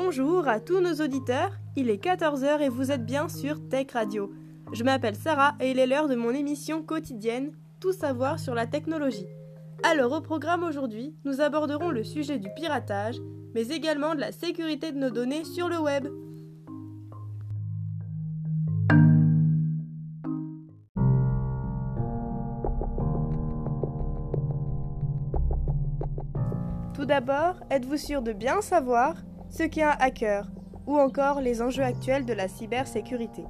Bonjour à tous nos auditeurs, il est 14h et vous êtes bien sur Tech Radio. Je m'appelle Sarah et il est l'heure de mon émission quotidienne Tout savoir sur la technologie. Alors au programme aujourd'hui, nous aborderons le sujet du piratage, mais également de la sécurité de nos données sur le web. Tout d'abord, êtes-vous sûr de bien savoir ce qu'est un hacker ou encore les enjeux actuels de la cybersécurité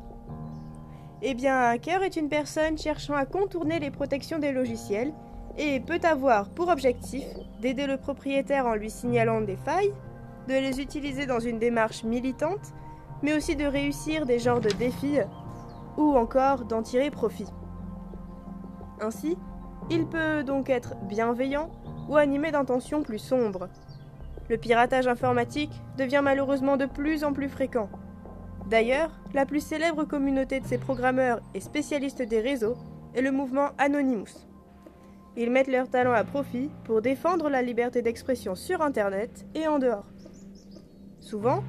Eh bien, un hacker est une personne cherchant à contourner les protections des logiciels et peut avoir pour objectif d'aider le propriétaire en lui signalant des failles, de les utiliser dans une démarche militante, mais aussi de réussir des genres de défis ou encore d'en tirer profit. Ainsi, il peut donc être bienveillant ou animé d'intentions plus sombres. Le piratage informatique devient malheureusement de plus en plus fréquent. D'ailleurs, la plus célèbre communauté de ces programmeurs et spécialistes des réseaux est le mouvement Anonymous. Ils mettent leur talent à profit pour défendre la liberté d'expression sur Internet et en dehors. Souvent,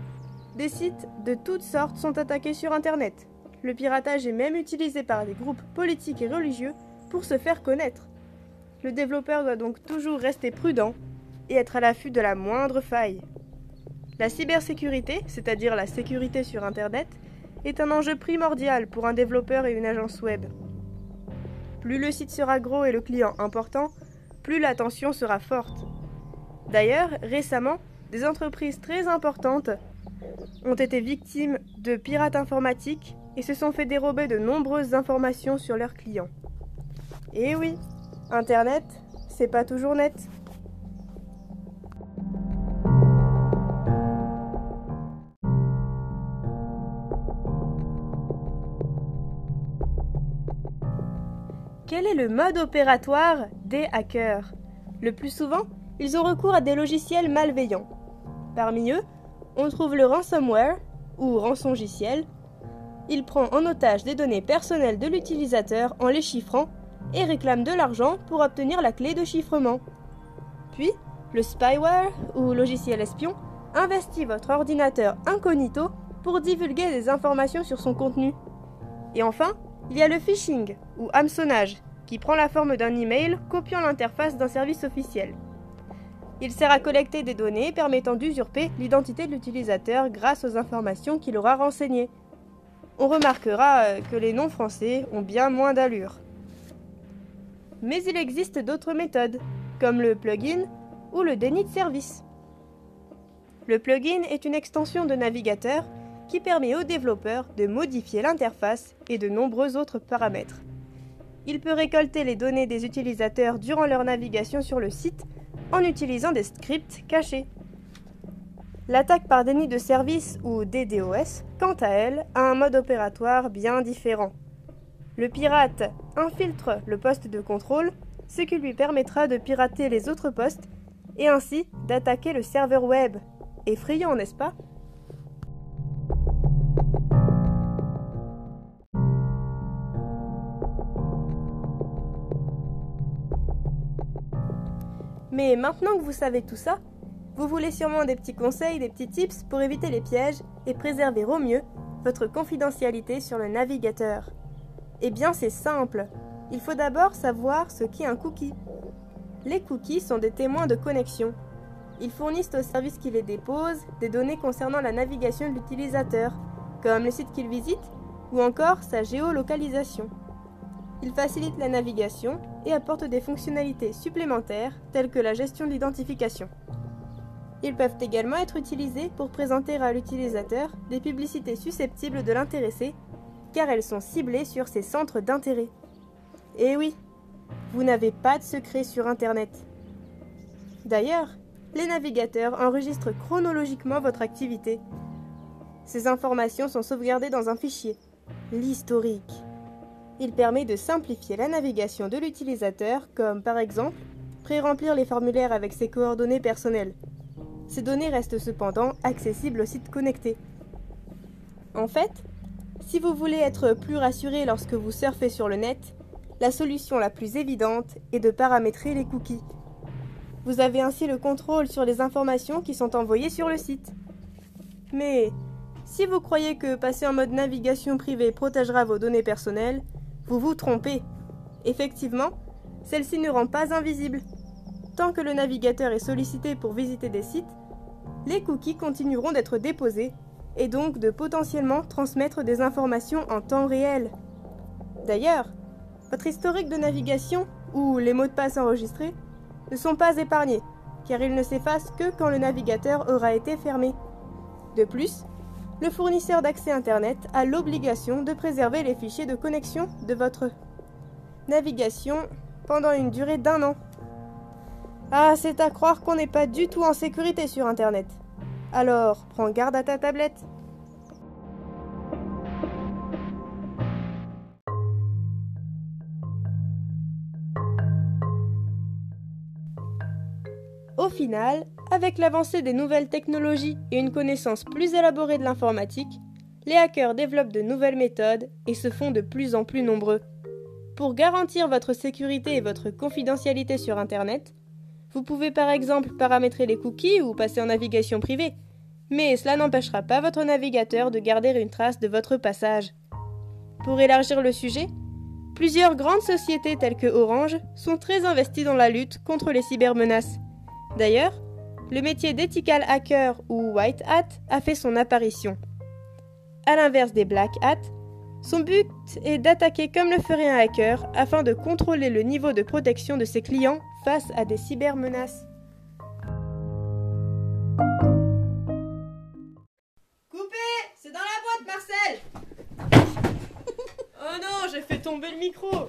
des sites de toutes sortes sont attaqués sur Internet. Le piratage est même utilisé par des groupes politiques et religieux pour se faire connaître. Le développeur doit donc toujours rester prudent et être à l'affût de la moindre faille. La cybersécurité, c'est-à-dire la sécurité sur Internet, est un enjeu primordial pour un développeur et une agence web. Plus le site sera gros et le client important, plus l'attention sera forte. D'ailleurs, récemment, des entreprises très importantes ont été victimes de pirates informatiques et se sont fait dérober de nombreuses informations sur leurs clients. Et oui, Internet, c'est pas toujours net. Quel est le mode opératoire des hackers? Le plus souvent, ils ont recours à des logiciels malveillants. Parmi eux, on trouve le ransomware ou rançongiciel. Il prend en otage des données personnelles de l'utilisateur en les chiffrant et réclame de l'argent pour obtenir la clé de chiffrement. Puis, le spyware ou logiciel espion investit votre ordinateur incognito pour divulguer des informations sur son contenu. Et enfin, il y a le phishing ou hameçonnage qui prend la forme d'un email copiant l'interface d'un service officiel. Il sert à collecter des données permettant d'usurper l'identité de l'utilisateur grâce aux informations qu'il aura renseignées. On remarquera euh, que les noms français ont bien moins d'allure. Mais il existe d'autres méthodes, comme le plugin ou le déni de service. Le plugin est une extension de navigateur qui permet aux développeurs de modifier l'interface et de nombreux autres paramètres. Il peut récolter les données des utilisateurs durant leur navigation sur le site en utilisant des scripts cachés. L'attaque par déni de service ou DDoS, quant à elle, a un mode opératoire bien différent. Le pirate infiltre le poste de contrôle, ce qui lui permettra de pirater les autres postes et ainsi d'attaquer le serveur web. Effrayant, n'est-ce pas? Mais maintenant que vous savez tout ça, vous voulez sûrement des petits conseils, des petits tips pour éviter les pièges et préserver au mieux votre confidentialité sur le navigateur. Eh bien, c'est simple. Il faut d'abord savoir ce qu'est un cookie. Les cookies sont des témoins de connexion. Ils fournissent au service qui les dépose des données concernant la navigation de l'utilisateur, comme le site qu'il visite ou encore sa géolocalisation. Ils facilitent la navigation et apportent des fonctionnalités supplémentaires telles que la gestion de l'identification. Ils peuvent également être utilisés pour présenter à l'utilisateur des publicités susceptibles de l'intéresser car elles sont ciblées sur ses centres d'intérêt. Et eh oui, vous n'avez pas de secret sur Internet. D'ailleurs, les navigateurs enregistrent chronologiquement votre activité. Ces informations sont sauvegardées dans un fichier, l'historique. Il permet de simplifier la navigation de l'utilisateur, comme par exemple pré-remplir les formulaires avec ses coordonnées personnelles. Ces données restent cependant accessibles au site connecté. En fait, si vous voulez être plus rassuré lorsque vous surfez sur le net, la solution la plus évidente est de paramétrer les cookies. Vous avez ainsi le contrôle sur les informations qui sont envoyées sur le site. Mais si vous croyez que passer en mode navigation privée protégera vos données personnelles, vous vous trompez. Effectivement, celle-ci ne rend pas invisible. Tant que le navigateur est sollicité pour visiter des sites, les cookies continueront d'être déposés et donc de potentiellement transmettre des informations en temps réel. D'ailleurs, votre historique de navigation ou les mots de passe enregistrés ne sont pas épargnés, car ils ne s'effacent que quand le navigateur aura été fermé. De plus, le fournisseur d'accès Internet a l'obligation de préserver les fichiers de connexion de votre navigation pendant une durée d'un an. Ah, c'est à croire qu'on n'est pas du tout en sécurité sur Internet. Alors, prends garde à ta tablette. Au final, avec l'avancée des nouvelles technologies et une connaissance plus élaborée de l'informatique, les hackers développent de nouvelles méthodes et se font de plus en plus nombreux. Pour garantir votre sécurité et votre confidentialité sur Internet, vous pouvez par exemple paramétrer les cookies ou passer en navigation privée, mais cela n'empêchera pas votre navigateur de garder une trace de votre passage. Pour élargir le sujet, plusieurs grandes sociétés telles que Orange sont très investies dans la lutte contre les cybermenaces. D'ailleurs, le métier d'ethical hacker ou white hat a fait son apparition. À l'inverse des black hat, son but est d'attaquer comme le ferait un hacker afin de contrôler le niveau de protection de ses clients face à des cybermenaces. Coupé C'est dans la boîte, Marcel Oh non, j'ai fait tomber le micro